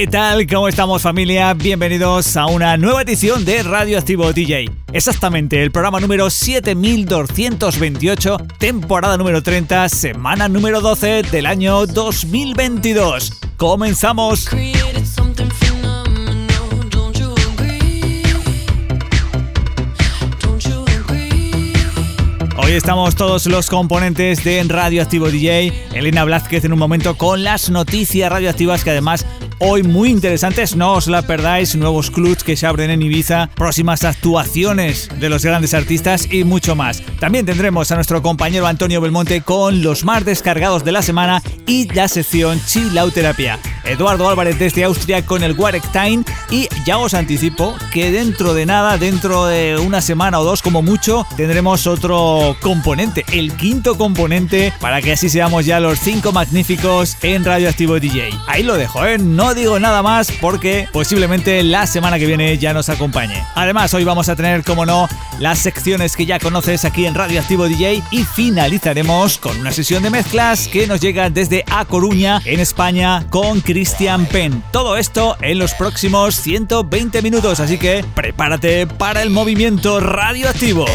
¿Qué tal? ¿Cómo estamos familia? Bienvenidos a una nueva edición de Radioactivo DJ. Exactamente, el programa número 7228, temporada número 30, semana número 12 del año 2022. Comenzamos. Hoy estamos todos los componentes de Radioactivo DJ. Elena Blázquez en un momento con las noticias radioactivas que además hoy muy interesantes. No os la perdáis. Nuevos clubs que se abren en Ibiza, próximas actuaciones de los grandes artistas y mucho más. También tendremos a nuestro compañero Antonio Belmonte con los más descargados de la semana y la sección Chilauterapia. Eduardo Álvarez desde Austria con el Warek Time y ya os anticipo que dentro de nada, dentro de una semana o dos como mucho, tendremos otro componente, el quinto componente, para que así seamos ya los cinco magníficos en Radioactivo DJ. Ahí lo dejo, ¿eh? No digo nada más porque posiblemente la semana que viene ya nos acompañe. Además, hoy vamos a tener, como no, las secciones que ya conoces aquí en Radioactivo DJ y finalizaremos con una sesión de mezclas que nos llega desde A Coruña, en España, con Christian Penn. Todo esto en los próximos 120 minutos, así que prepárate para el movimiento radioactivo.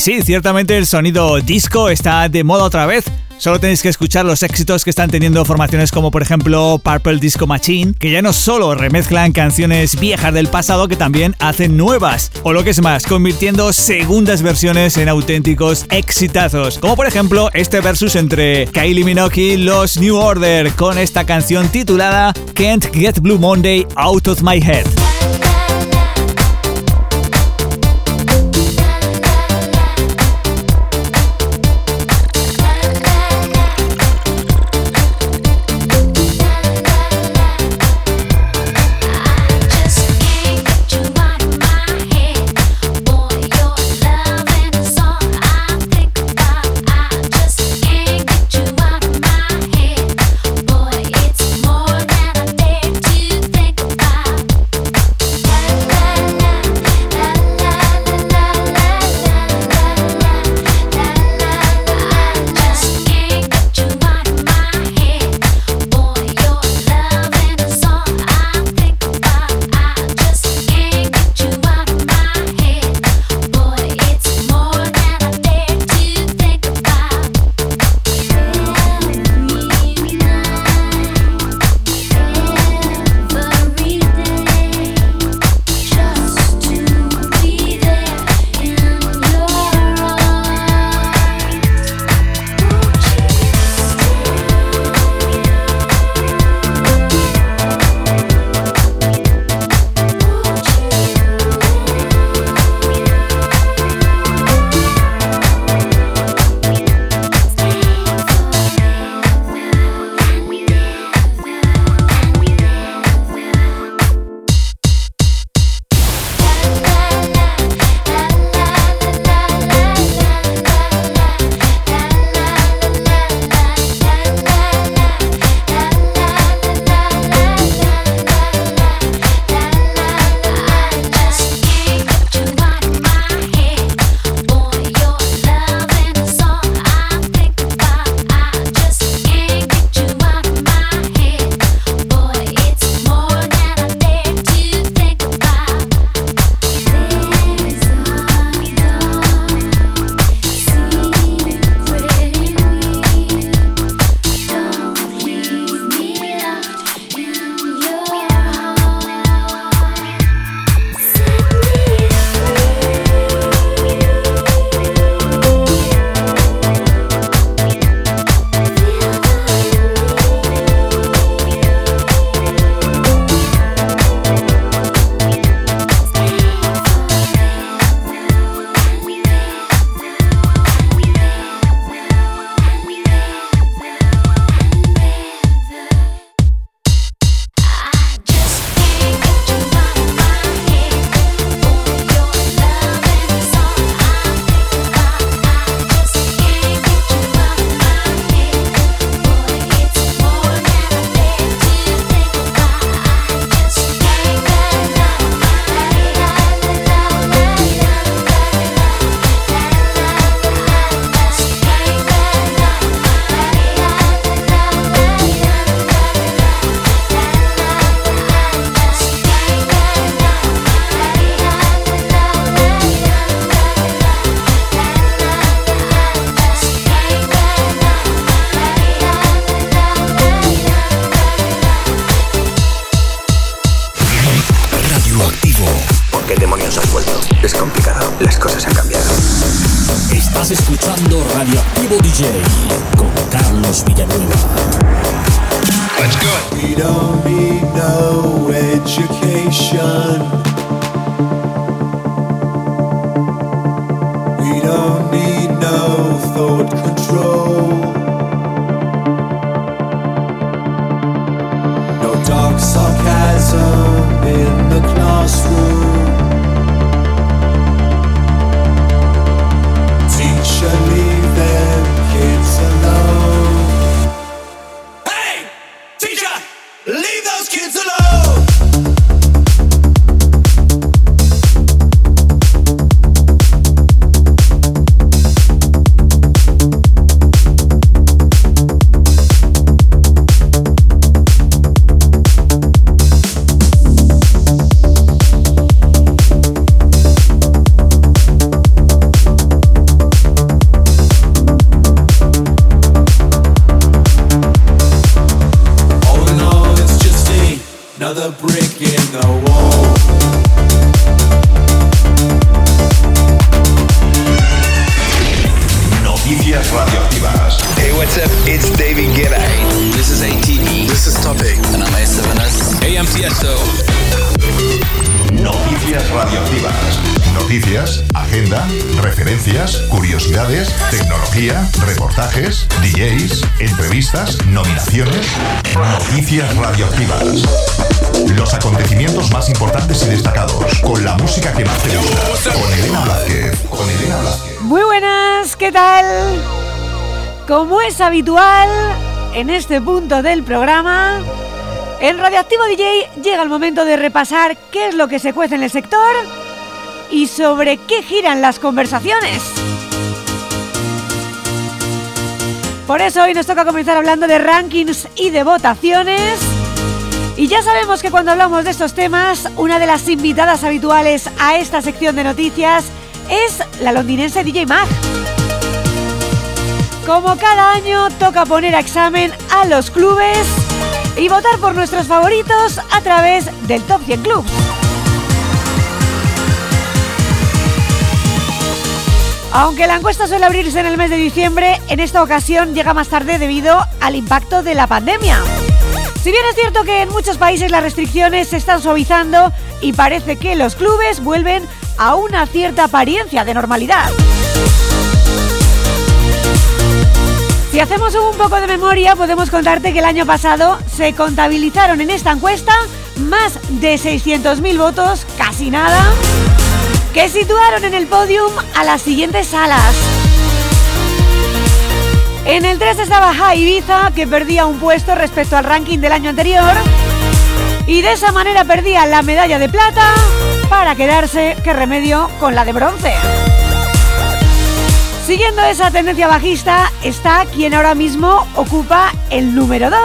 Sí, ciertamente el sonido disco está de moda otra vez. Solo tenéis que escuchar los éxitos que están teniendo formaciones como por ejemplo Purple Disco Machine, que ya no solo remezclan canciones viejas del pasado, que también hacen nuevas, o lo que es más, convirtiendo segundas versiones en auténticos exitazos, como por ejemplo este versus entre Kylie Minogue y los New Order con esta canción titulada Can't Get Blue Monday Out of My Head. Como es habitual en este punto del programa, en Radioactivo DJ llega el momento de repasar qué es lo que se cuece en el sector y sobre qué giran las conversaciones. Por eso hoy nos toca comenzar hablando de rankings y de votaciones. Y ya sabemos que cuando hablamos de estos temas, una de las invitadas habituales a esta sección de noticias es la londinense DJ Mag. Como cada año, toca poner a examen a los clubes y votar por nuestros favoritos a través del Top 100 Clubs. Aunque la encuesta suele abrirse en el mes de diciembre, en esta ocasión llega más tarde debido al impacto de la pandemia. Si bien es cierto que en muchos países las restricciones se están suavizando y parece que los clubes vuelven a una cierta apariencia de normalidad. Si hacemos un poco de memoria, podemos contarte que el año pasado se contabilizaron en esta encuesta más de 600.000 votos, casi nada, que situaron en el podium a las siguientes salas. En el 3 estaba High Ibiza, que perdía un puesto respecto al ranking del año anterior, y de esa manera perdía la medalla de plata para quedarse, qué remedio, con la de bronce. Siguiendo esa tendencia bajista está quien ahora mismo ocupa el número 2,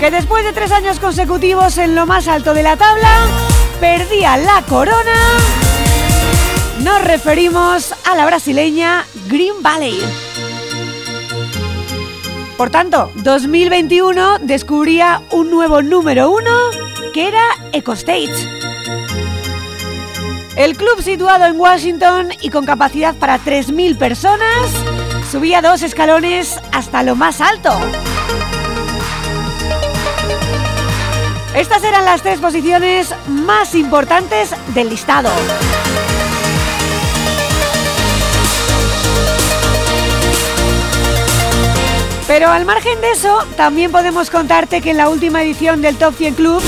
que después de tres años consecutivos en lo más alto de la tabla, perdía la corona. Nos referimos a la brasileña Green Valley. Por tanto, 2021 descubría un nuevo número uno que era EcoStage. El club situado en Washington y con capacidad para 3.000 personas subía dos escalones hasta lo más alto. Estas eran las tres posiciones más importantes del listado. Pero al margen de eso, también podemos contarte que en la última edición del Top 100 Clubs,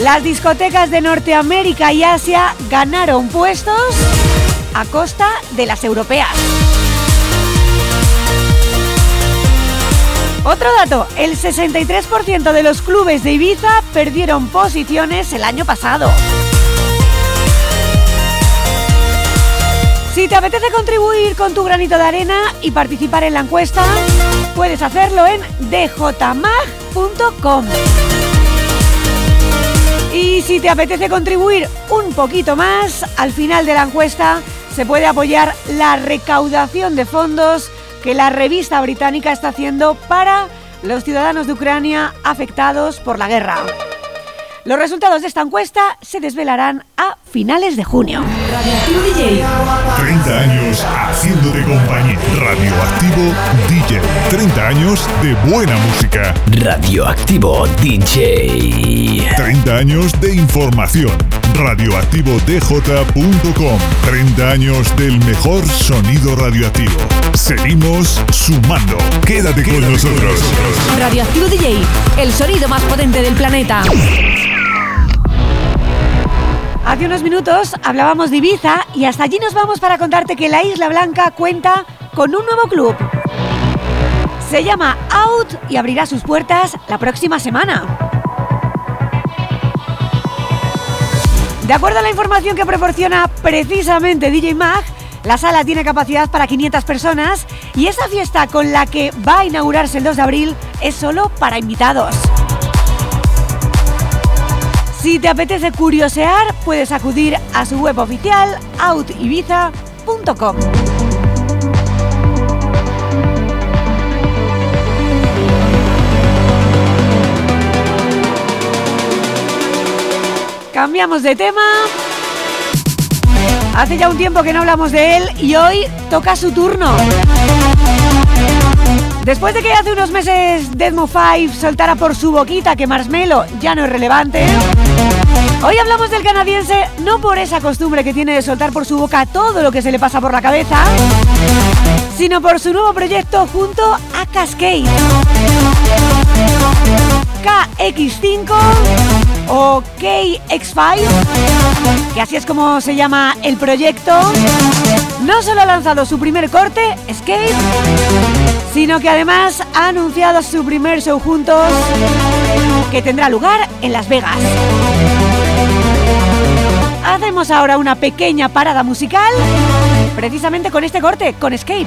las discotecas de Norteamérica y Asia ganaron puestos a costa de las europeas. Otro dato, el 63% de los clubes de Ibiza perdieron posiciones el año pasado. Si te apetece contribuir con tu granito de arena y participar en la encuesta, puedes hacerlo en djmag.com. Y si te apetece contribuir un poquito más, al final de la encuesta se puede apoyar la recaudación de fondos que la revista británica está haciendo para los ciudadanos de Ucrania afectados por la guerra. Los resultados de esta encuesta se desvelarán a finales de junio. Radioactivo DJ. 30 años haciéndote compañía. Radioactivo DJ. 30 años de buena música. Radioactivo DJ. 30 años de información. Radioactivodj.com. 30 años del mejor sonido radioactivo. Seguimos sumando. Quédate con nosotros. Radioactivo DJ, el sonido más potente del planeta. Hace unos minutos hablábamos de Ibiza y hasta allí nos vamos para contarte que la Isla Blanca cuenta con un nuevo club. Se llama Out y abrirá sus puertas la próxima semana. De acuerdo a la información que proporciona precisamente DJ Mag, la sala tiene capacidad para 500 personas y esa fiesta con la que va a inaugurarse el 2 de abril es solo para invitados. Si te apetece curiosear, puedes acudir a su web oficial outibiza.com. Cambiamos de tema. Hace ya un tiempo que no hablamos de él y hoy toca su turno. Después de que hace unos meses Deadmo 5 soltara por su boquita que Marshmello ya no es relevante, hoy hablamos del canadiense no por esa costumbre que tiene de soltar por su boca todo lo que se le pasa por la cabeza, sino por su nuevo proyecto junto a Cascade. KX5 o KX5, que así es como se llama el proyecto, no solo ha lanzado su primer corte, Escape, sino que además ha anunciado su primer show juntos que tendrá lugar en Las Vegas. Hacemos ahora una pequeña parada musical, precisamente con este corte, con Escape.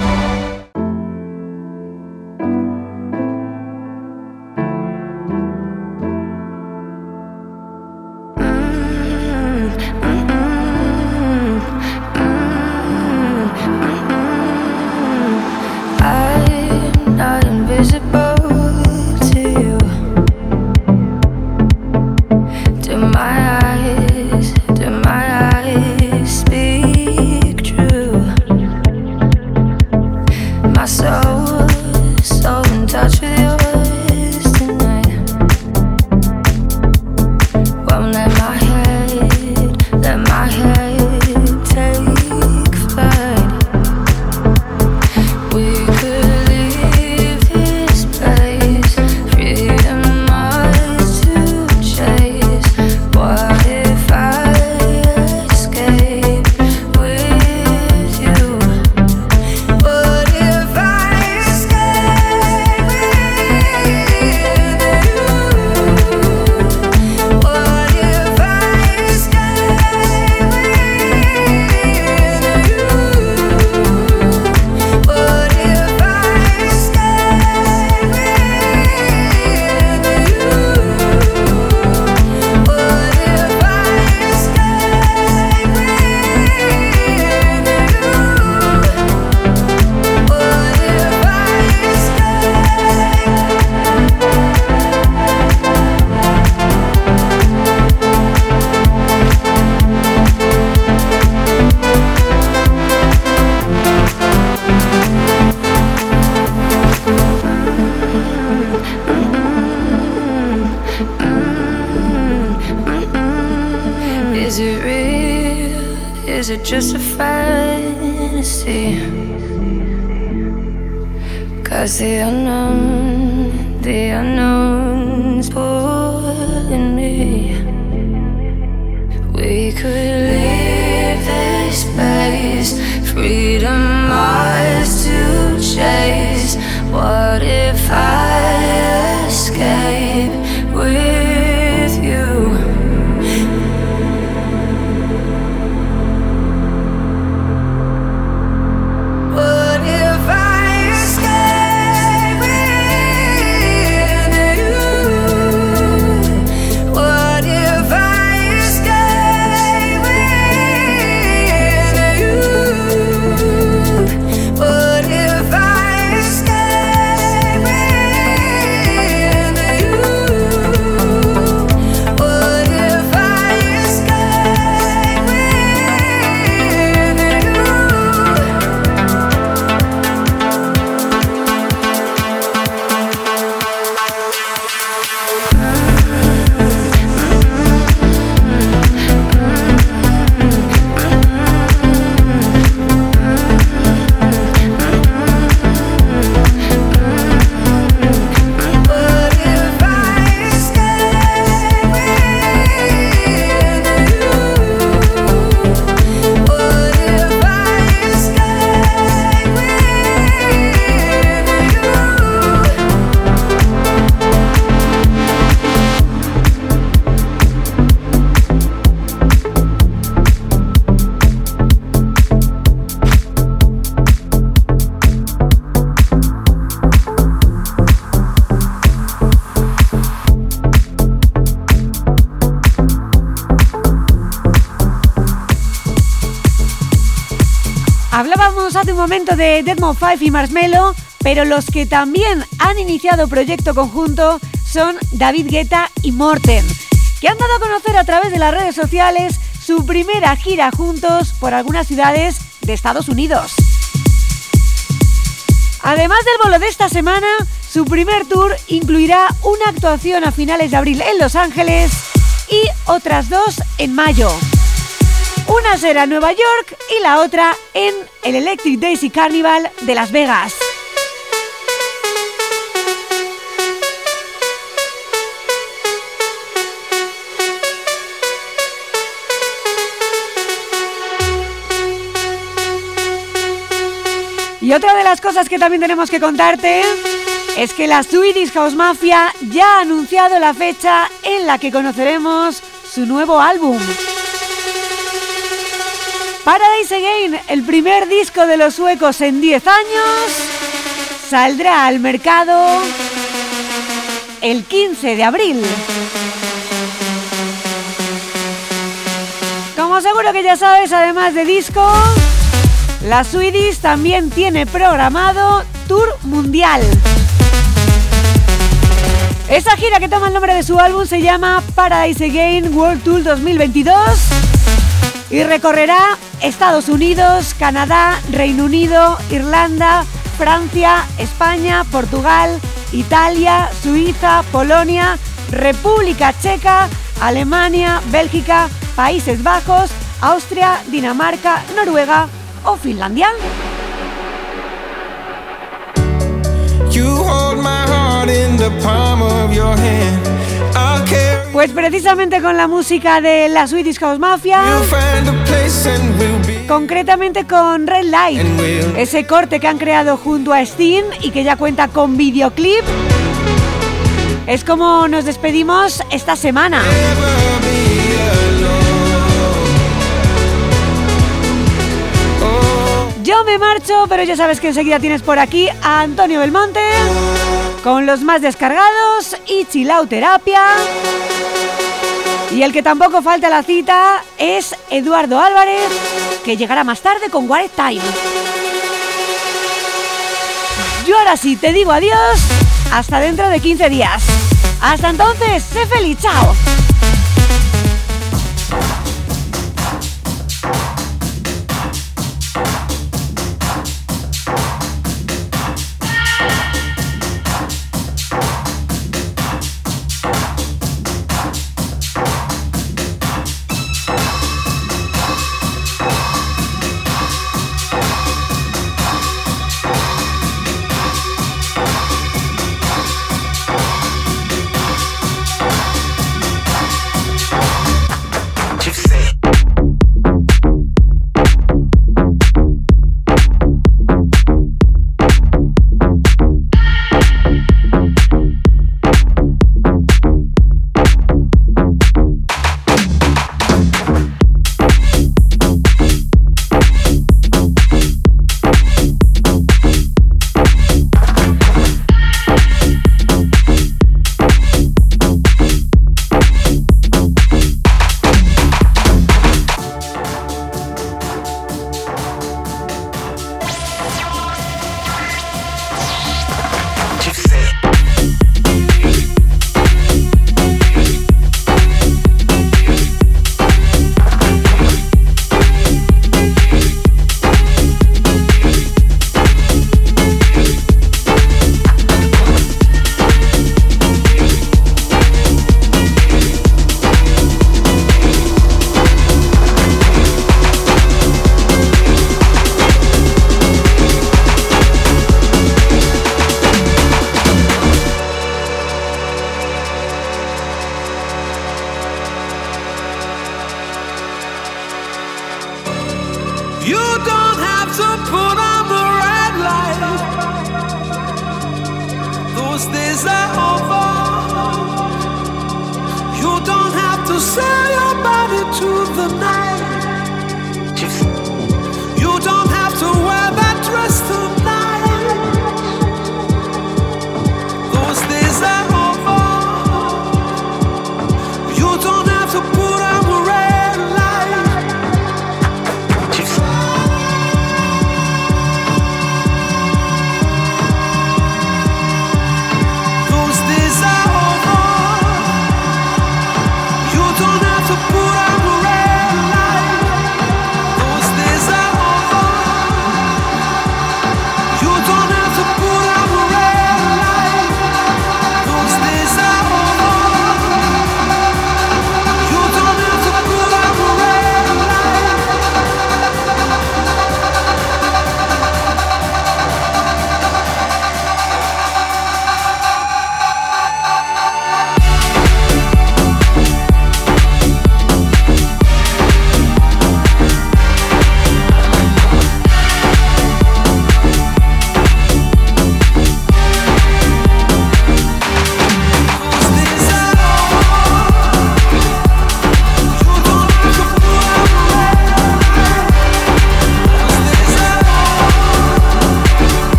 De Deadmau 5 y Marshmello, pero los que también han iniciado proyecto conjunto son David Guetta y Morten, que han dado a conocer a través de las redes sociales su primera gira juntos por algunas ciudades de Estados Unidos. Además del bolo de esta semana, su primer tour incluirá una actuación a finales de abril en Los Ángeles y otras dos en mayo. Una será en Nueva York y la otra en el Electric Daisy Carnival de Las Vegas. Y otra de las cosas que también tenemos que contarte es que la Swedish House Mafia ya ha anunciado la fecha en la que conoceremos su nuevo álbum. Paradise Again, el primer disco de los suecos en 10 años, saldrá al mercado el 15 de abril. Como seguro que ya sabes, además de disco, la Swedish también tiene programado Tour Mundial. Esa gira que toma el nombre de su álbum se llama Paradise Again World Tour 2022 y recorrerá Estados Unidos, Canadá, Reino Unido, Irlanda, Francia, España, Portugal, Italia, Suiza, Polonia, República Checa, Alemania, Bélgica, Países Bajos, Austria, Dinamarca, Noruega o Finlandia. Pues precisamente con la música de la Swedish House Mafia, concretamente con Red Light, ese corte que han creado junto a Steam y que ya cuenta con videoclip. Es como nos despedimos esta semana. Yo me marcho, pero ya sabes que enseguida tienes por aquí a Antonio Belmonte con los más descargados y Chilau Terapia. Y el que tampoco falta a la cita es Eduardo Álvarez, que llegará más tarde con Warren Time. Yo ahora sí te digo adiós, hasta dentro de 15 días. Hasta entonces, sé feliz, chao.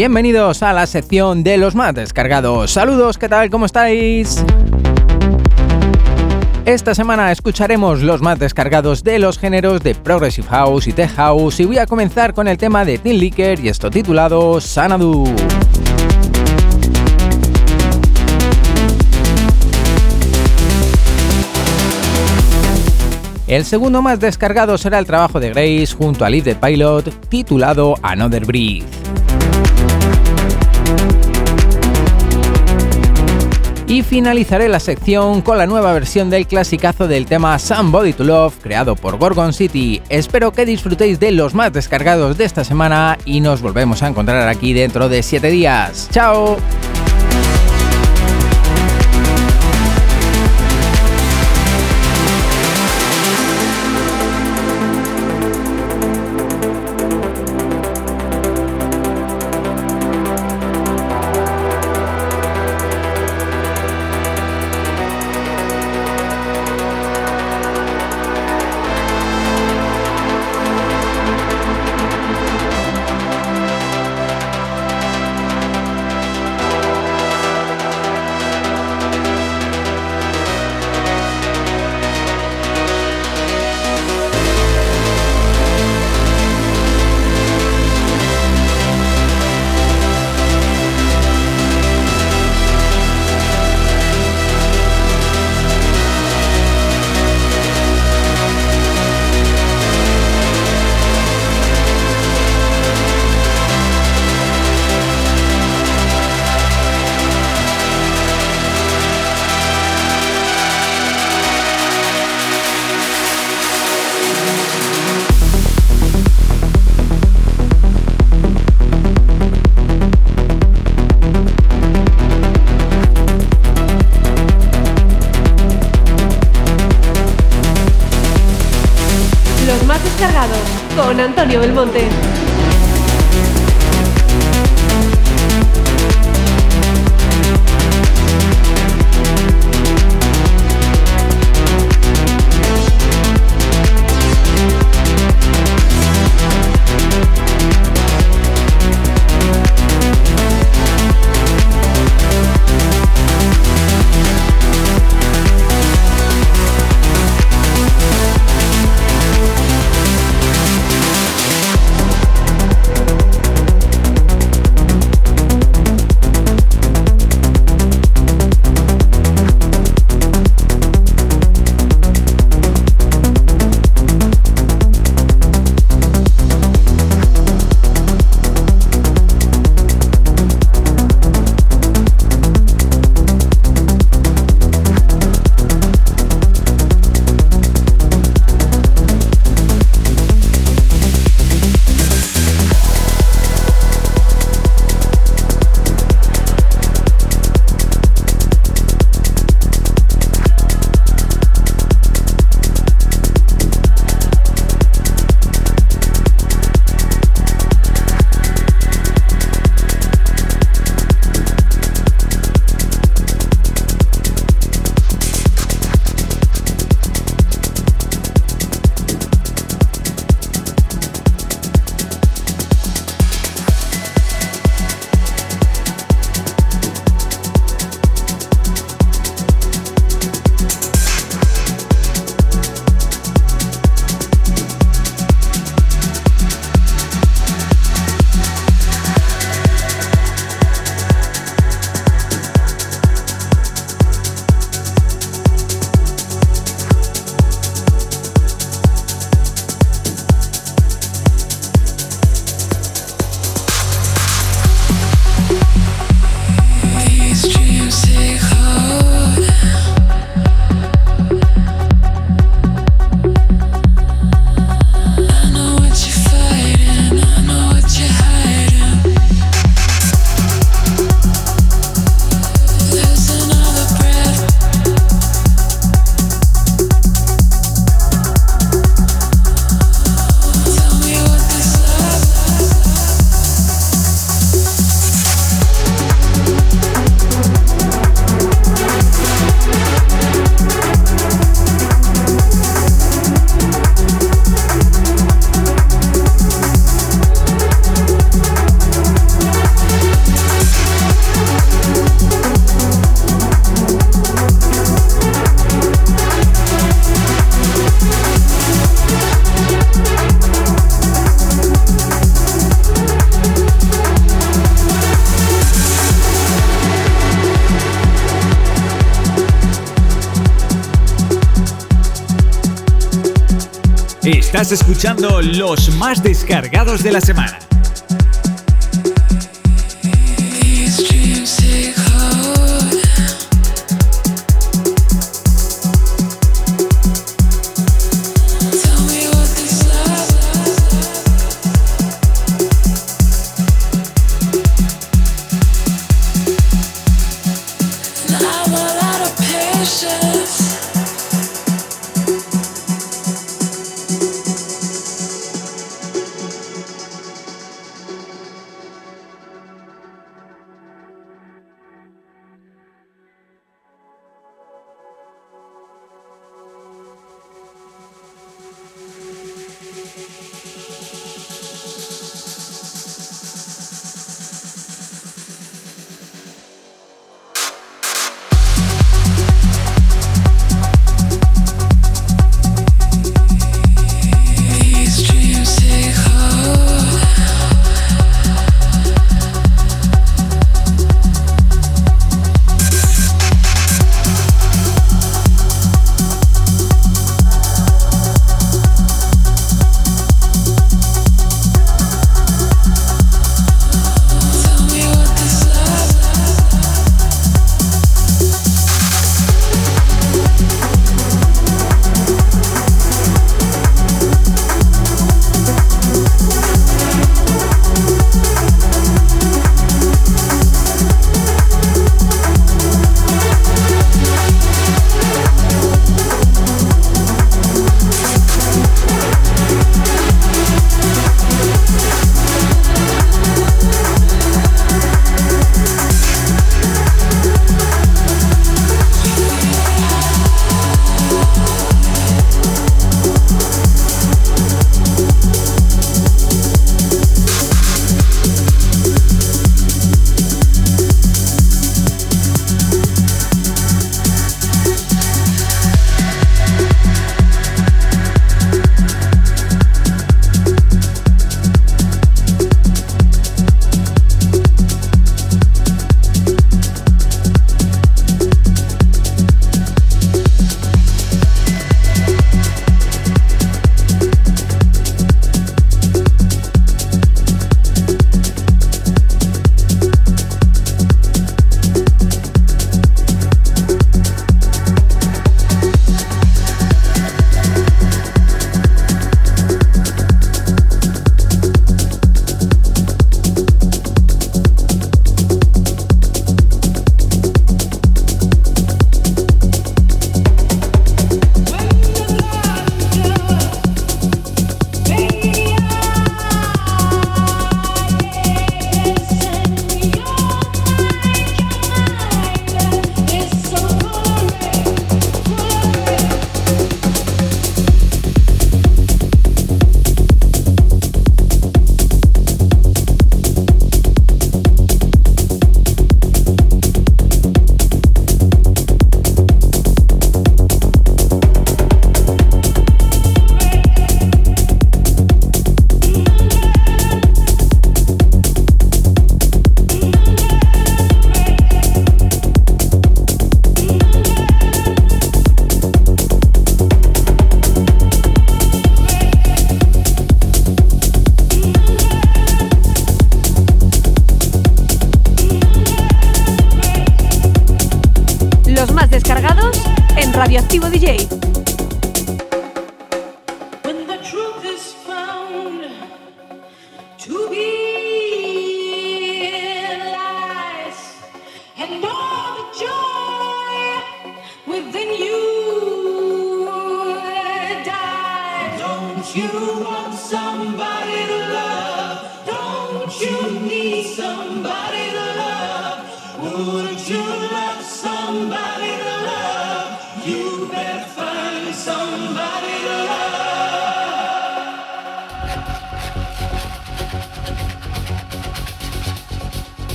Bienvenidos a la sección de los más descargados. Saludos, ¿qué tal? ¿Cómo estáis? Esta semana escucharemos los más descargados de los géneros de Progressive House y Tech House y voy a comenzar con el tema de Tin Licker y esto titulado Sanadu. El segundo más descargado será el trabajo de Grace junto a Live the Pilot titulado Another Breath. Y finalizaré la sección con la nueva versión del clasicazo del tema Somebody to Love creado por Gorgon City. Espero que disfrutéis de los más descargados de esta semana y nos volvemos a encontrar aquí dentro de 7 días. ¡Chao! Los más descargados de la semana.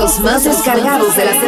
los más descargados de la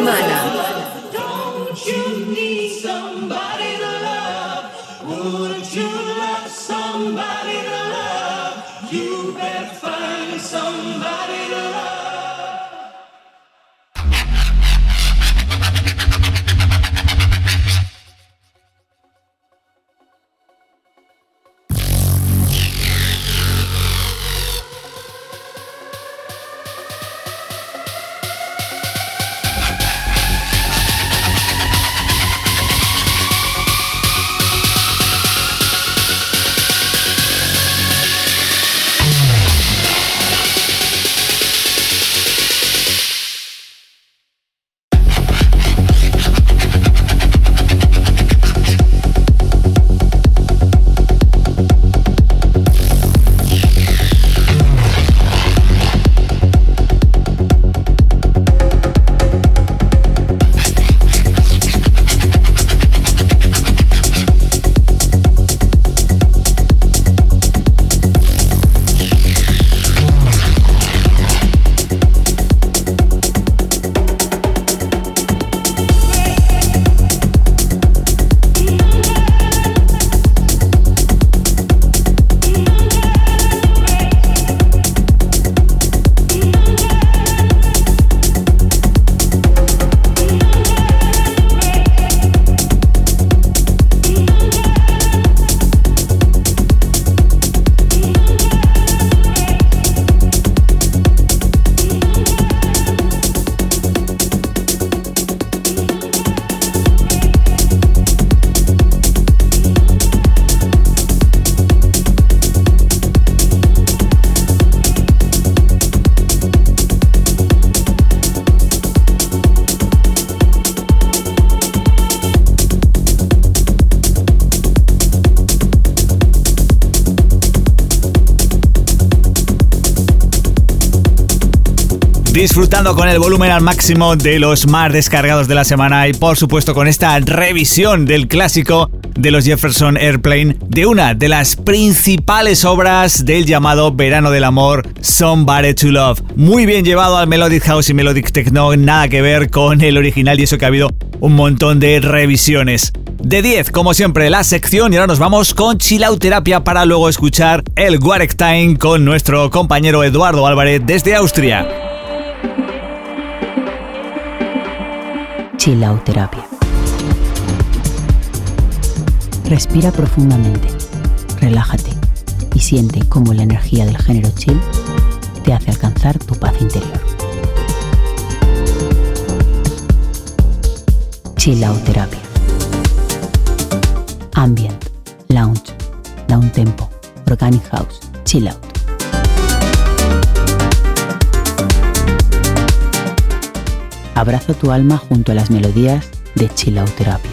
disfrutando con el volumen al máximo de los más descargados de la semana y por supuesto con esta revisión del clásico de los Jefferson Airplane de una de las principales obras del llamado Verano del Amor, Somebody to Love. Muy bien llevado al Melodic House y Melodic Techno, nada que ver con el original y eso que ha habido un montón de revisiones. De 10, como siempre, la sección y ahora nos vamos con Chilauterapia para luego escuchar el Warek con nuestro compañero Eduardo Álvarez desde Austria. Chilauterapia. Respira profundamente, relájate y siente cómo la energía del género chill te hace alcanzar tu paz interior. Chilauterapia. Ambient, lounge, down tempo, organic house, chill out. Abraza tu alma junto a las melodías de Chilauterapia.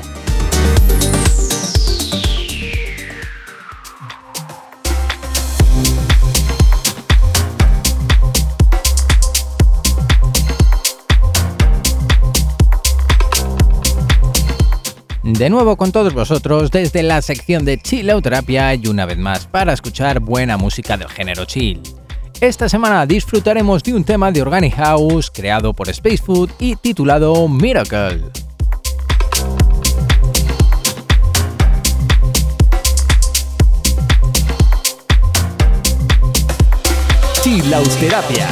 De nuevo con todos vosotros desde la sección de Chilauterapia y una vez más para escuchar buena música del género chill. Esta semana disfrutaremos de un tema de Organic House creado por Space Food y titulado Miracle. Chilauterapia.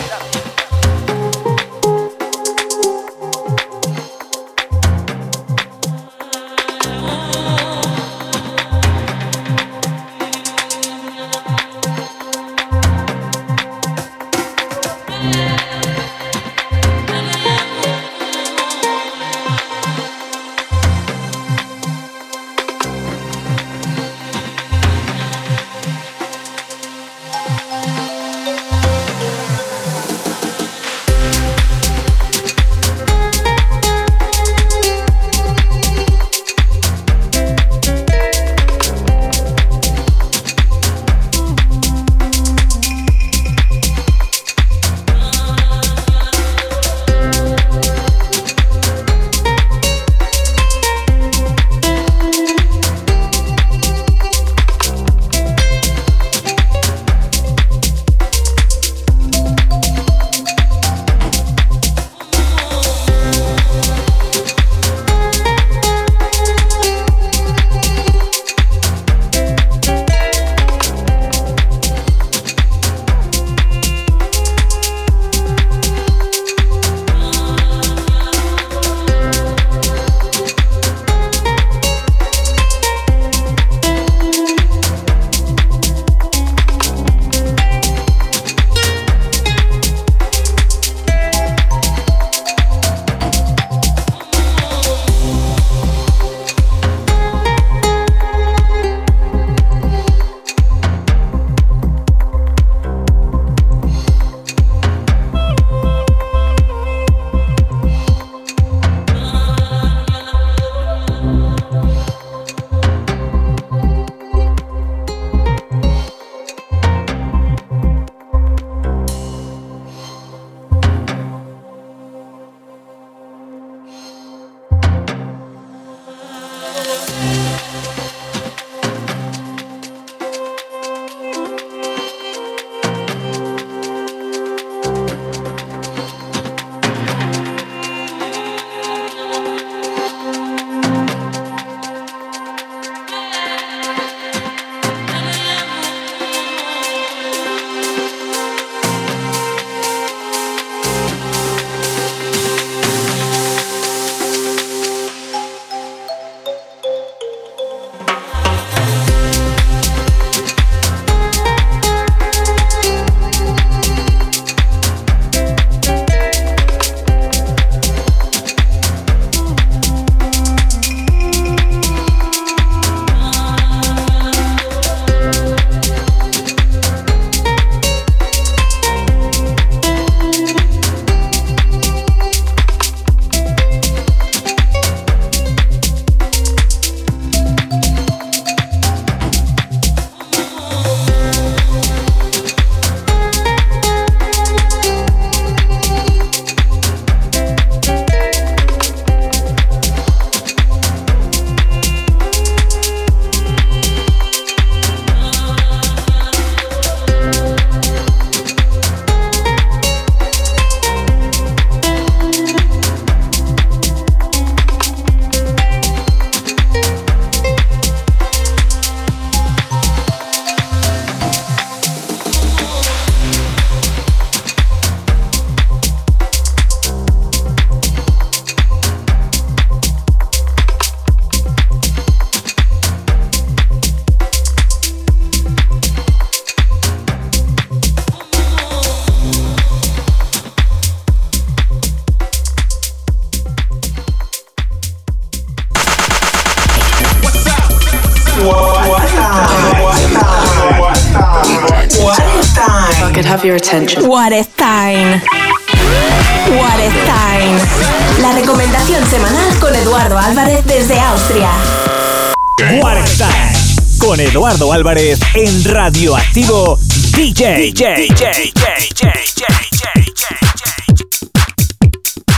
Álvarez en Radioactivo DJ.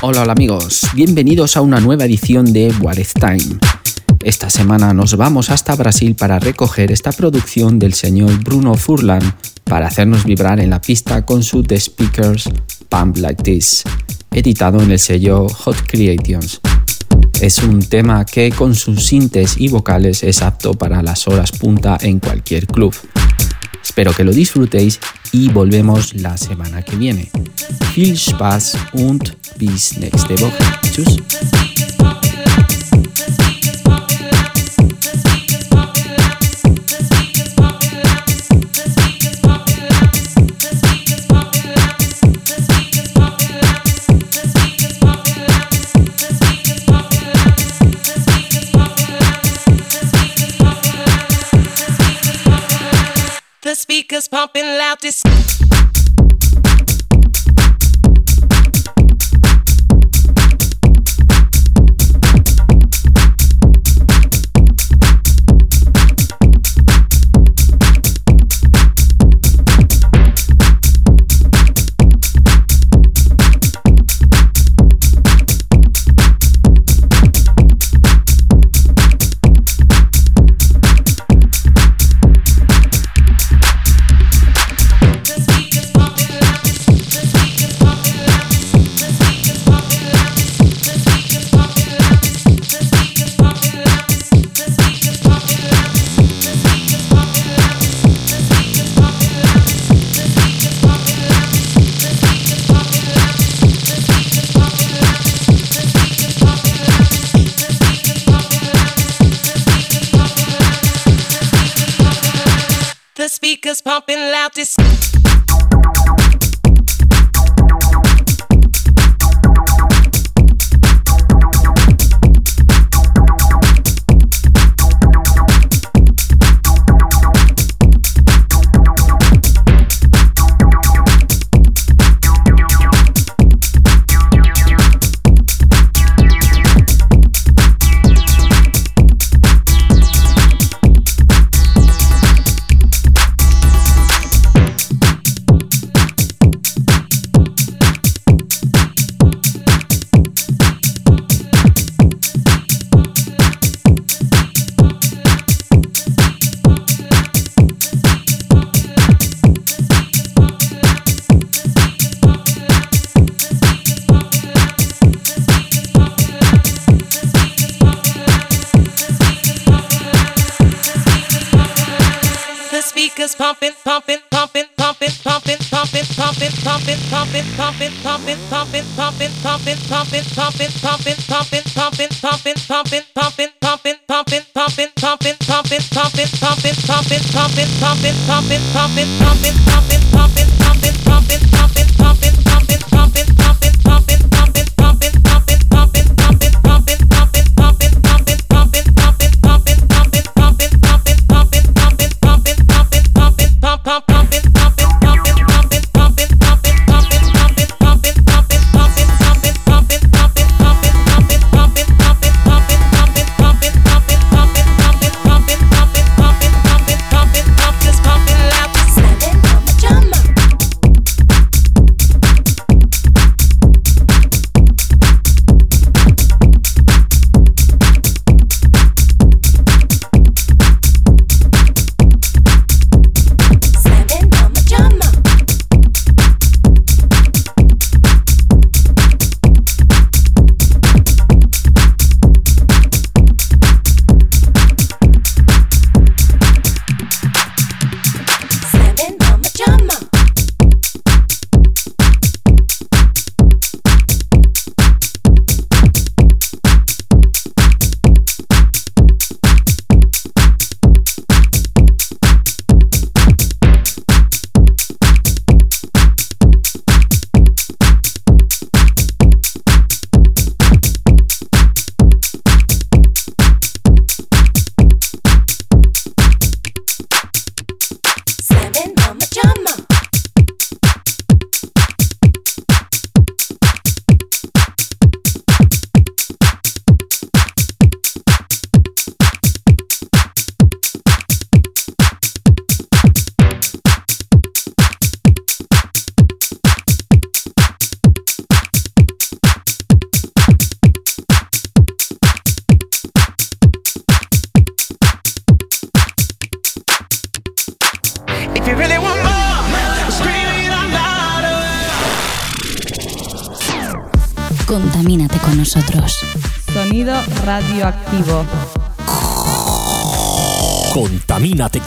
Hola, hola amigos, bienvenidos a una nueva edición de What Time. Esta semana nos vamos hasta Brasil para recoger esta producción del señor Bruno Furlan para hacernos vibrar en la pista con su The Speakers Pump Like This, editado en el sello Hot Creations. Es un tema que con sus sintes y vocales es apto para las horas punta en cualquier club. Espero que lo disfrutéis y volvemos la semana que viene. Viel Spaß und bis nächste Woche. Tschüss. Speakers pumping loud. This pumping, pumping, pumping, pumping, pumping,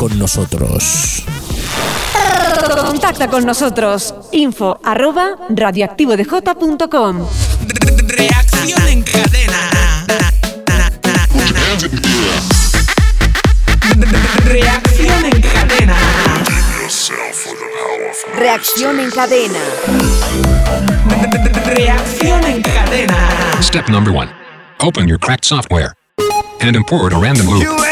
con nosotros. Contacta con nosotros. Info arroba radioactivodj.com. Reacción en cadena. Reacción en cadena. Reacción en cadena. Reacción en cadena. Step number one open your cracked software and import a random loop.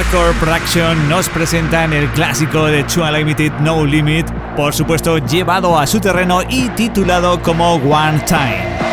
Hardcore Production nos presentan el clásico de Chua Limited No Limit, por supuesto llevado a su terreno y titulado como One Time.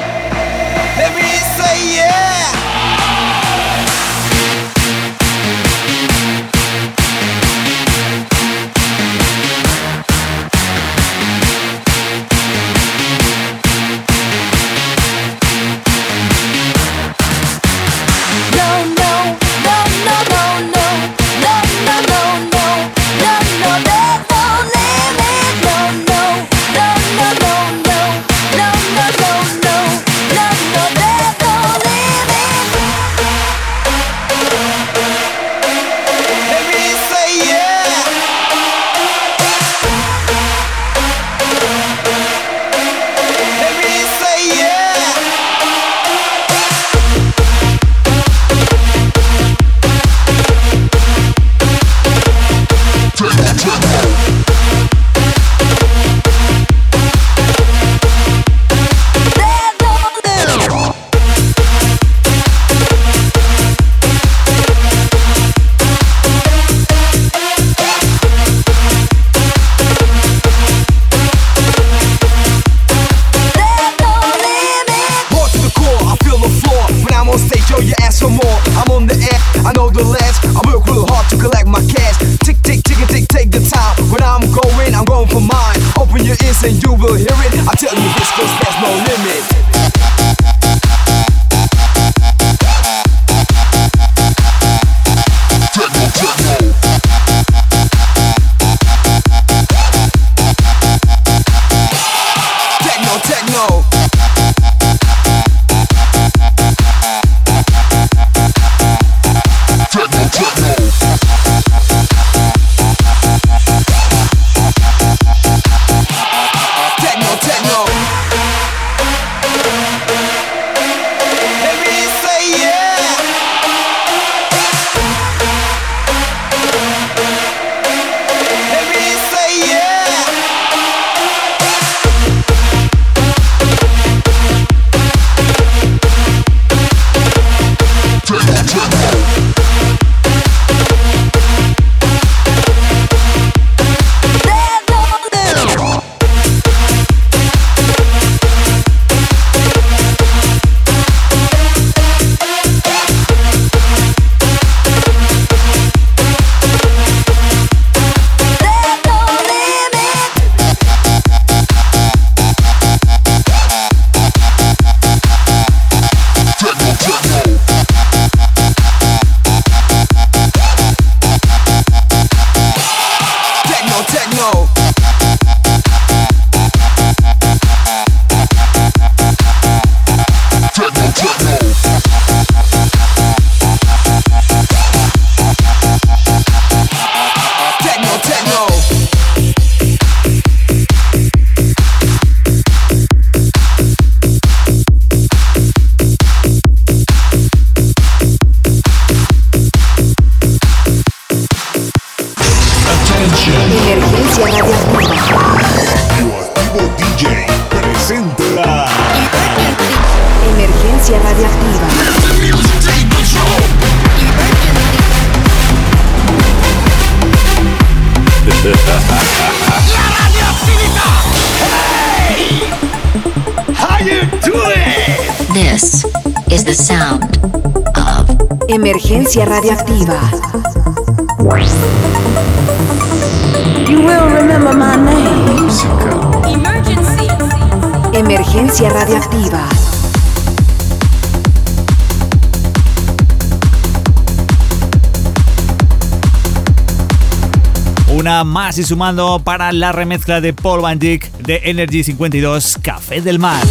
And you will hear it. Y sumando para la remezcla de Paul Van Dyck de Energy 52 Café del Mar.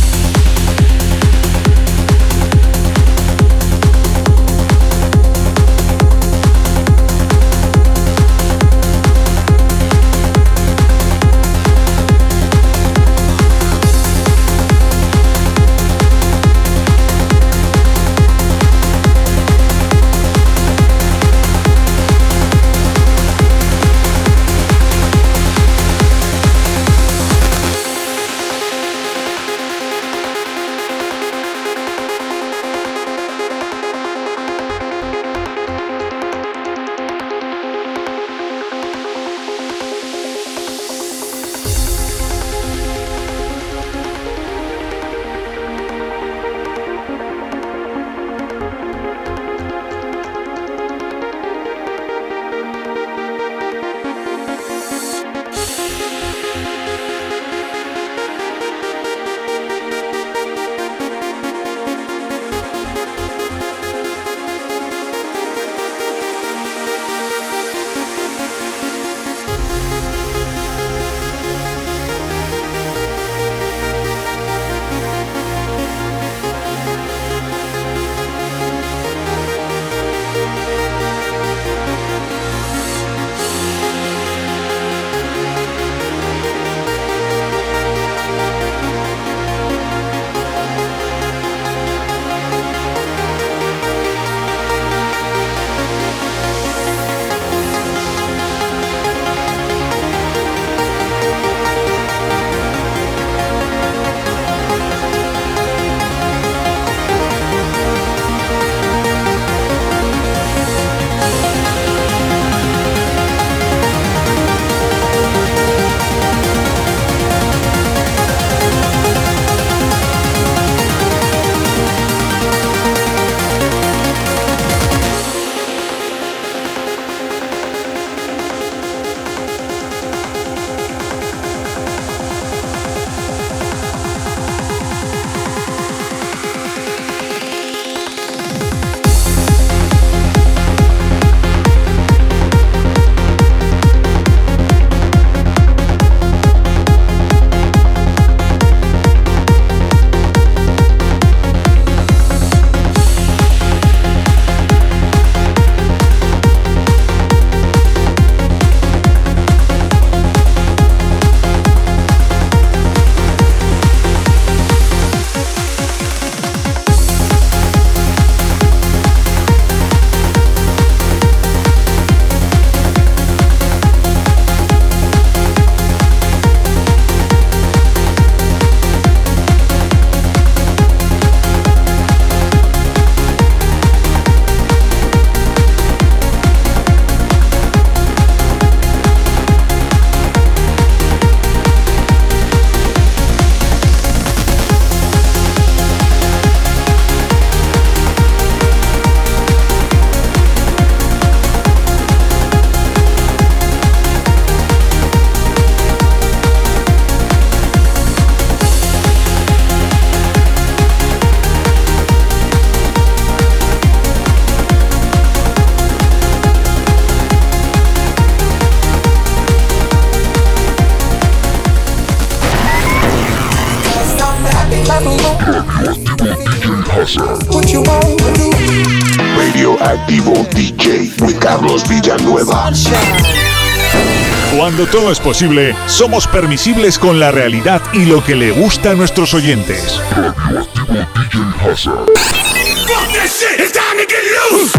Cuando todo es posible, somos permisibles con la realidad y lo que le gusta a nuestros oyentes.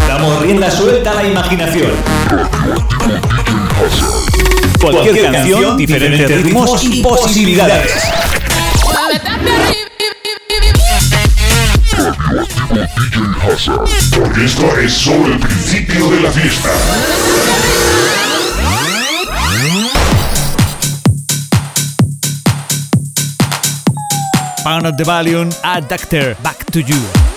Damos rienda suelta a la imaginación. Cualquier canción, diferentes ritmos y posibilidades. Porque esto es solo el principio de la fiesta. Pound of the Valium, Adductor, Back to You.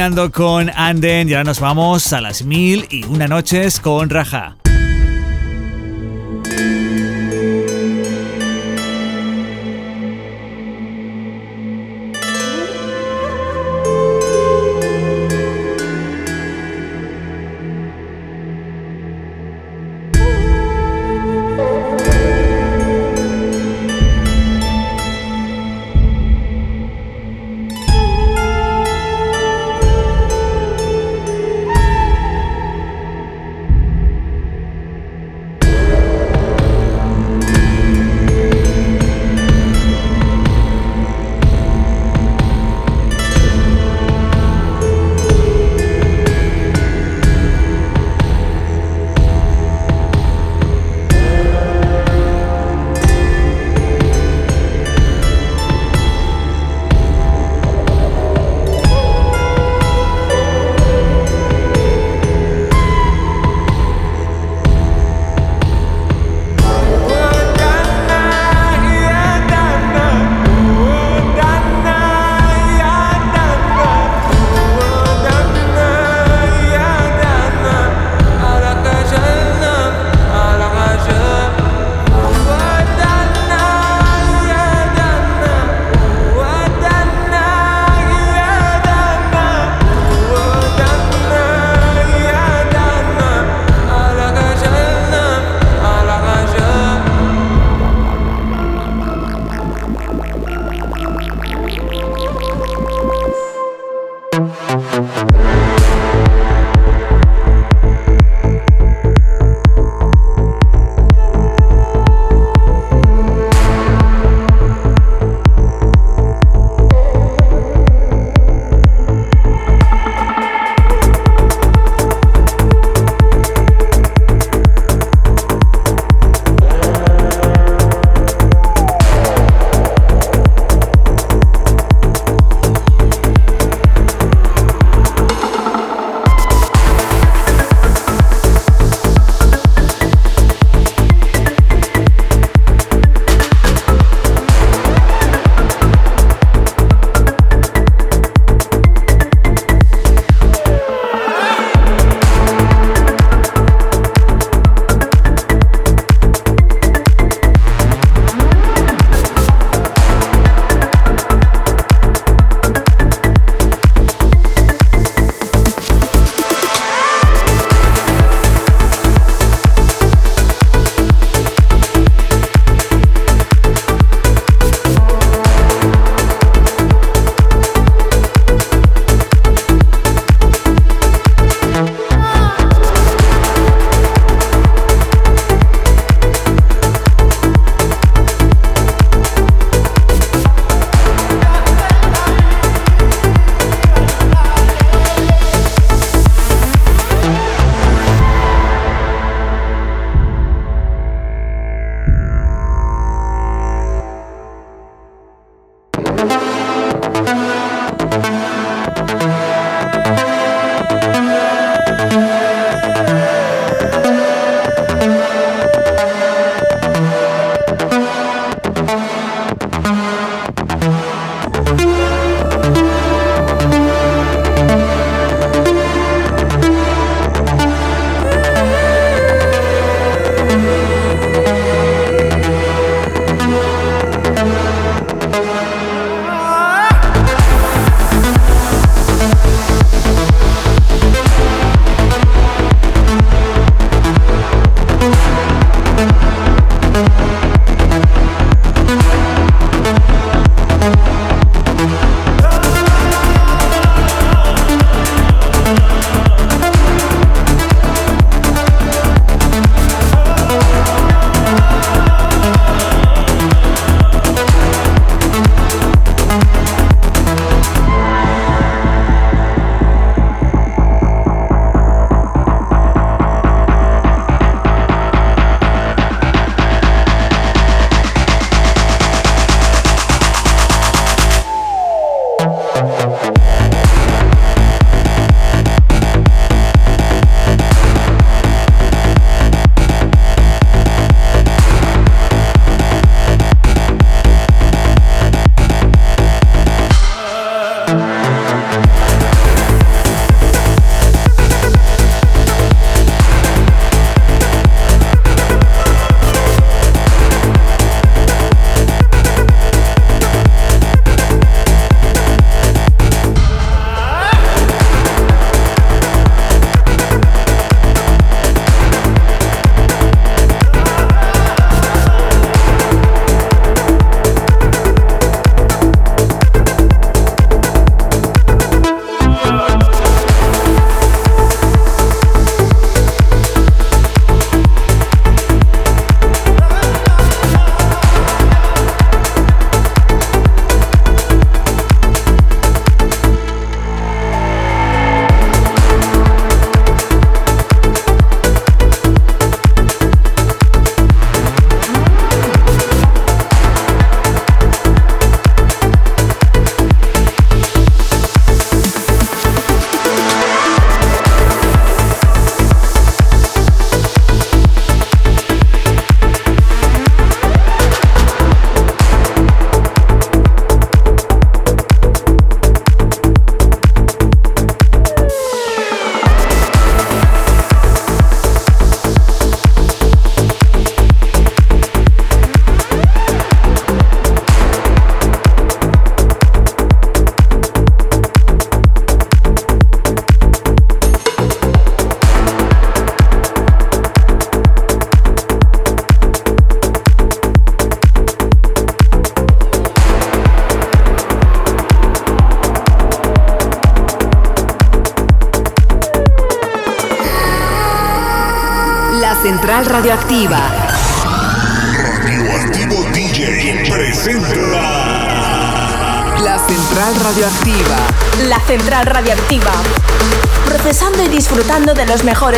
Rebobinando con Anden y ahora nos vamos a las mil y una noches con Raja.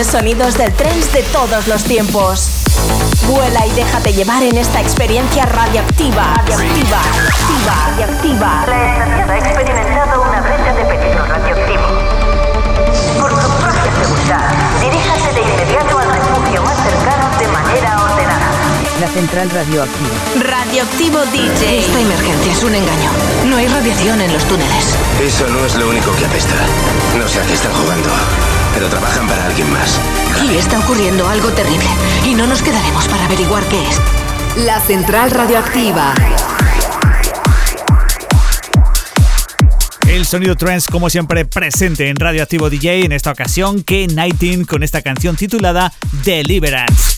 Mejores sonidos del trance de todos los tiempos. Vuela y déjate llevar en esta experiencia radioactiva. Radioactiva. Radioactiva. Radioactiva. La estación Radioactivo DJ. Esta emergencia es un engaño. No hay radiación en los túneles. Eso no es lo único que apesta. No sé a qué están jugando, pero trabajan para alguien más. Aquí está ocurriendo algo terrible y no nos quedaremos para averiguar qué es. La Central Radioactiva. El sonido trance, como siempre, presente en Radioactivo DJ. En esta ocasión, K-19 con esta canción titulada Deliverance.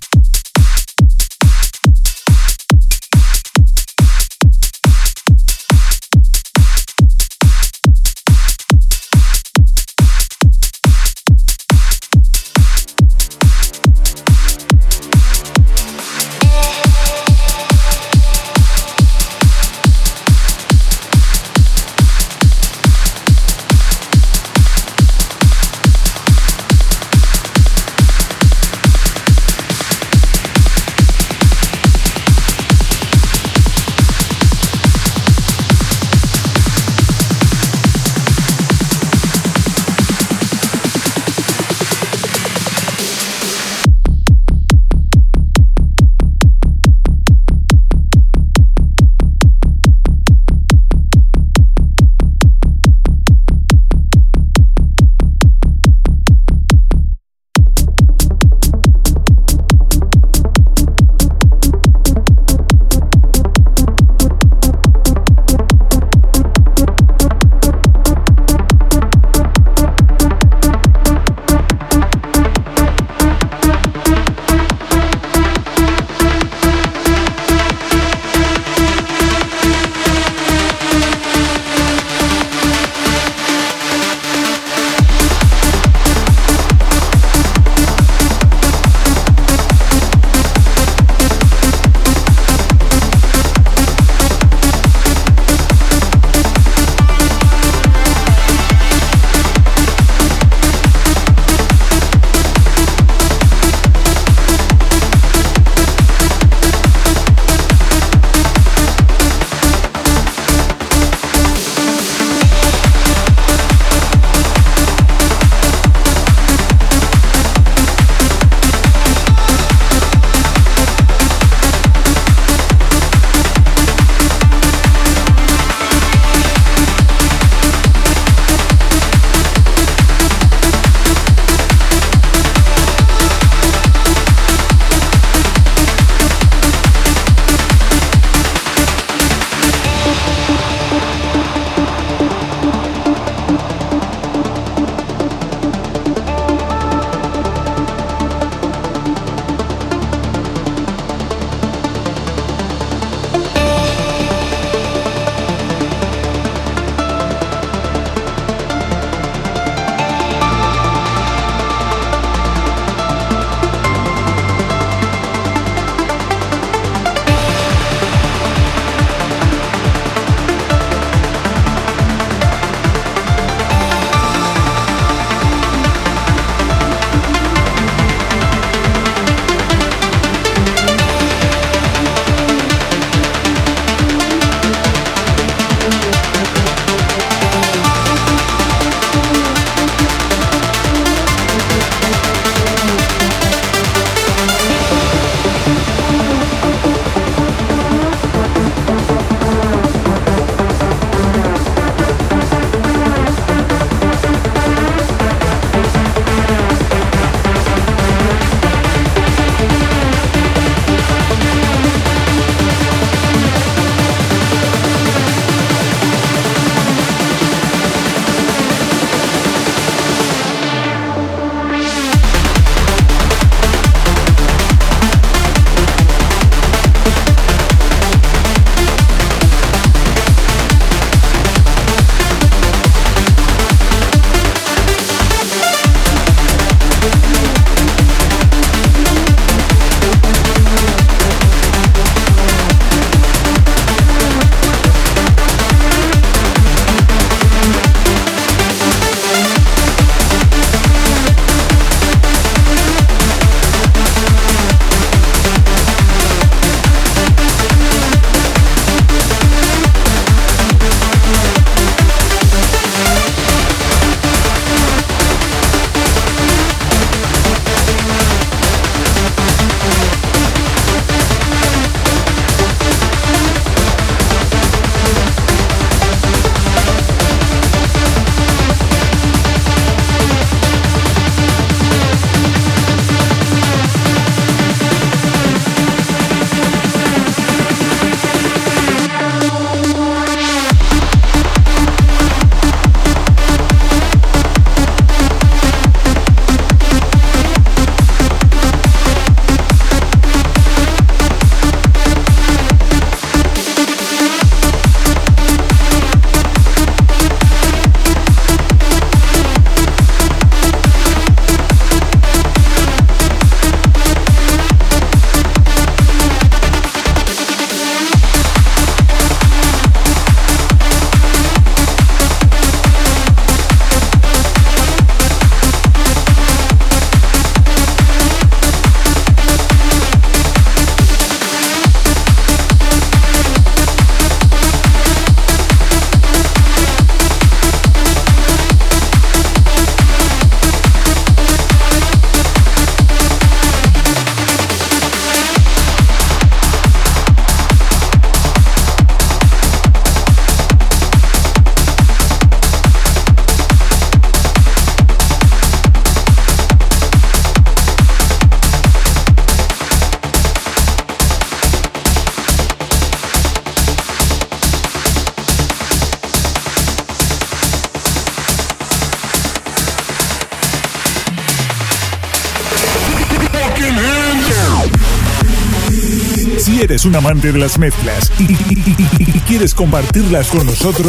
Un amante de las mezclas y, y- quieres compartirlas con nosotros,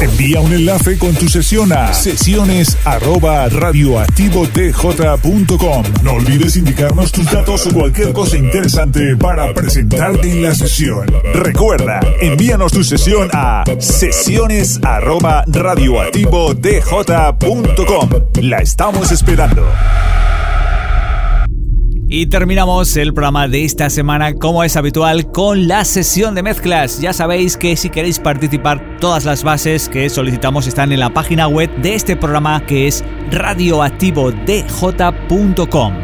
envía un enlace con tu sesión a sesiones arroba. No olvides indicarnos tus datos o cualquier cosa interesante para presentarte en la sesión. Recuerda, envíanos tu sesión a sesiones arroba. La estamos esperando. Y terminamos el programa de esta semana, como es habitual, con la sesión de mezclas. Ya sabéis que si queréis participar, todas las bases que solicitamos están en la página web de este programa que es radioactivodj.com.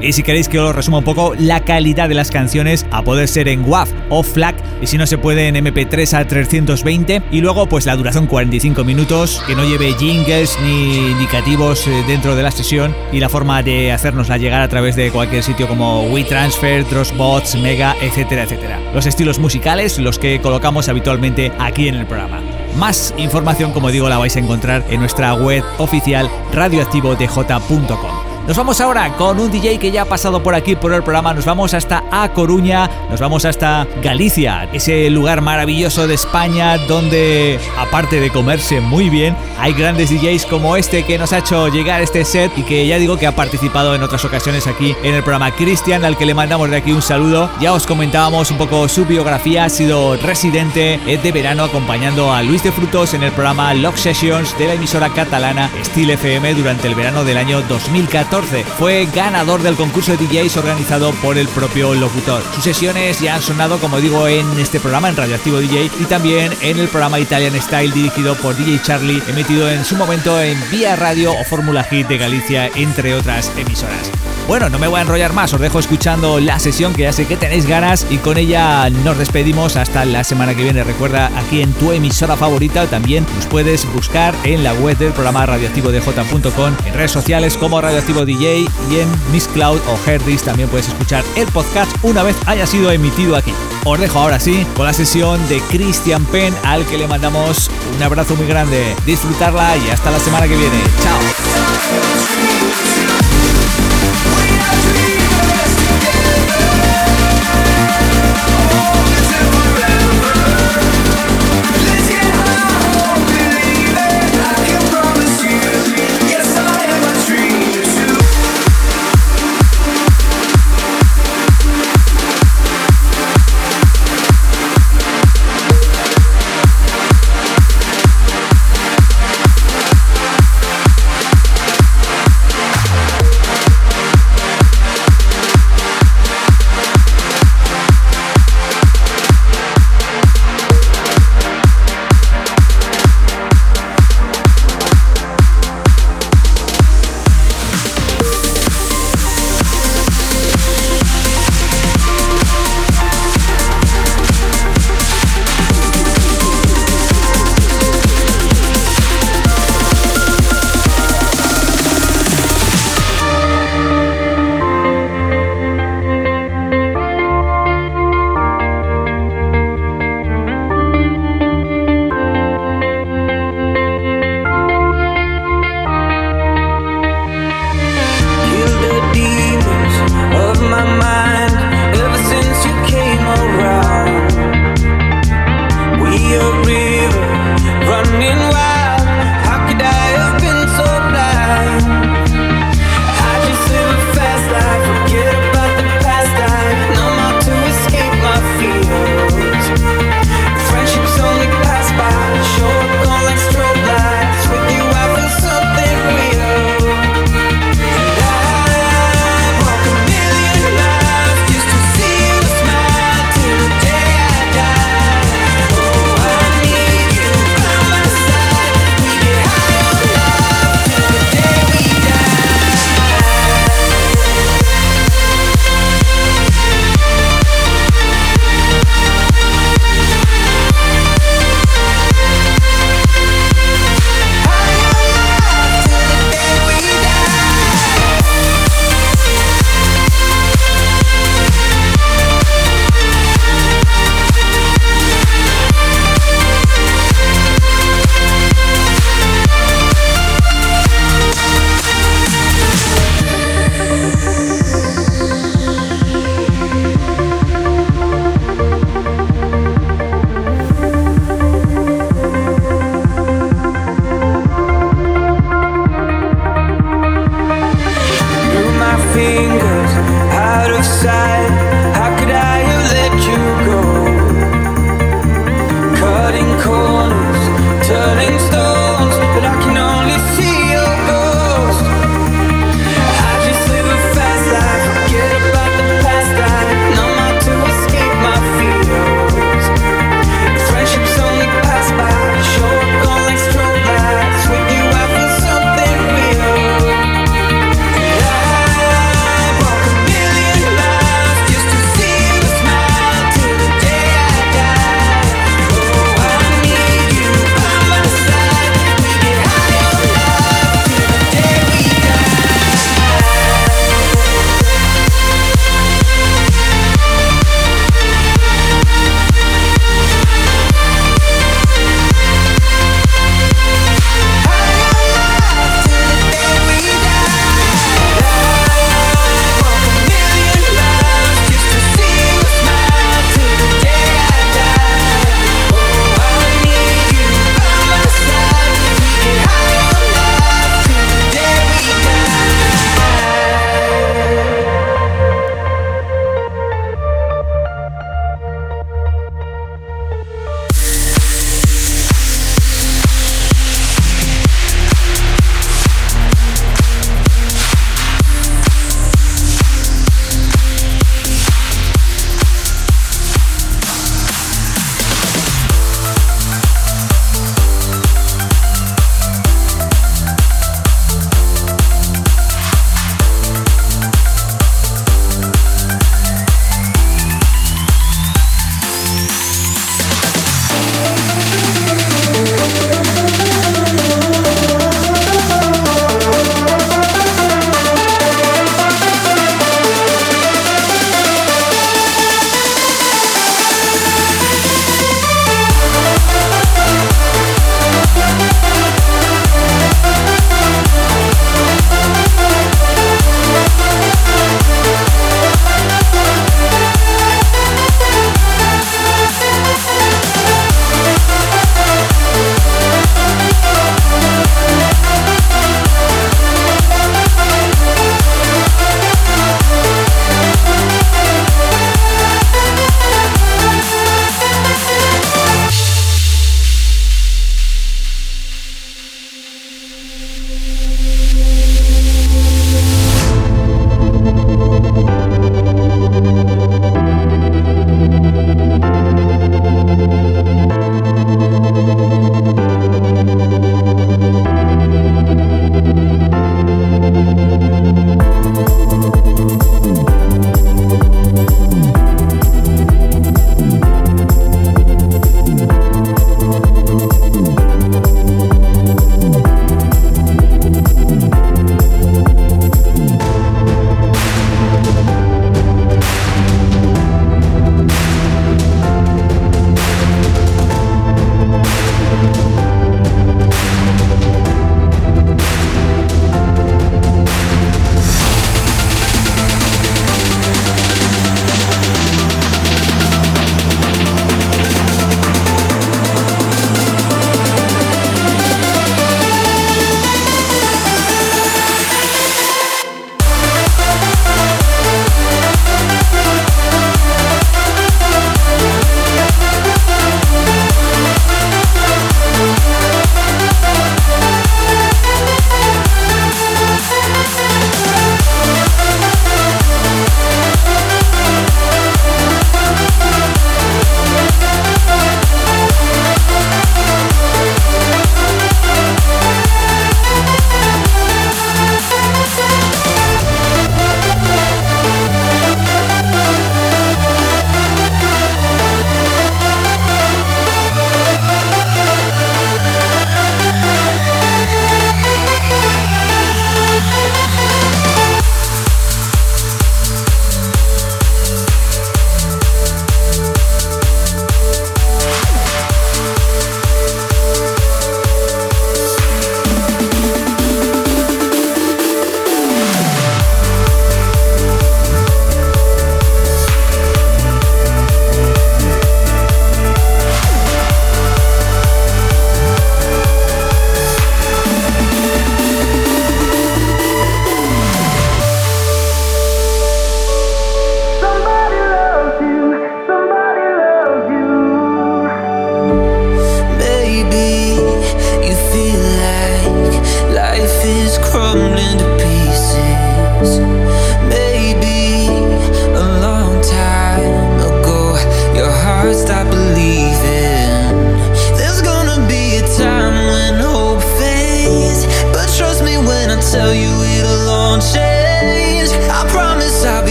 Y si queréis que os lo resuma un poco, la calidad de las canciones a poder ser en WAV o FLAC y si no se puede en MP3 a 320 y luego pues la duración 45 minutos, que no lleve jingles ni indicativos eh, dentro de la sesión y la forma de hacernosla llegar a través de cualquier sitio como WeTransfer, Dropbox, Mega, etcétera, etcétera. Los estilos musicales, los que colocamos habitualmente aquí en el programa. Más información, como digo, la vais a encontrar en nuestra web oficial radioactivodj.com. Nos vamos ahora con un DJ que ya ha pasado por aquí por el programa. Nos vamos hasta A Coruña, nos vamos hasta Galicia, ese lugar maravilloso de España donde, aparte de comerse muy bien, hay grandes DJs como este que nos ha hecho llegar este set y que ya digo que ha participado en otras ocasiones aquí en el programa. Cristian, al que le mandamos de aquí un saludo. Ya os comentábamos un poco su biografía. Ha sido residente de verano acompañando a Luis de Frutos en el programa Lock Sessions de la emisora catalana Steel FM durante el verano del año 2014. Fue ganador del concurso de DJs organizado por el propio locutor. Sus sesiones ya han sonado, como digo, en este programa, en Radioactivo DJ, y también en el programa Italian Style dirigido por DJ Charlie, emitido en su momento en Vía Radio o Fórmula Hit de Galicia, entre otras emisoras. Bueno, no me voy a enrollar más, os dejo escuchando la sesión que ya sé que tenéis ganas y con ella nos despedimos hasta la semana que viene. Recuerda aquí en tu emisora favorita, también nos puedes buscar en la web del programa radioactivodj.com, en redes sociales como Radioactivo DJ y en Miss Cloud o Herdis también puedes escuchar el podcast una vez haya sido emitido aquí. Os dejo ahora sí con la sesión de Christian Penn al que le mandamos un abrazo muy grande. Disfrutarla y hasta la semana que viene. Chao.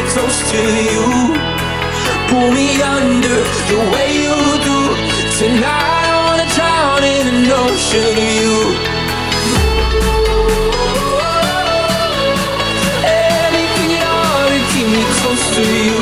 me close to you. Pull me under the way you do. Tonight I wanna drown in an ocean of you. Anything at all to keep me close to you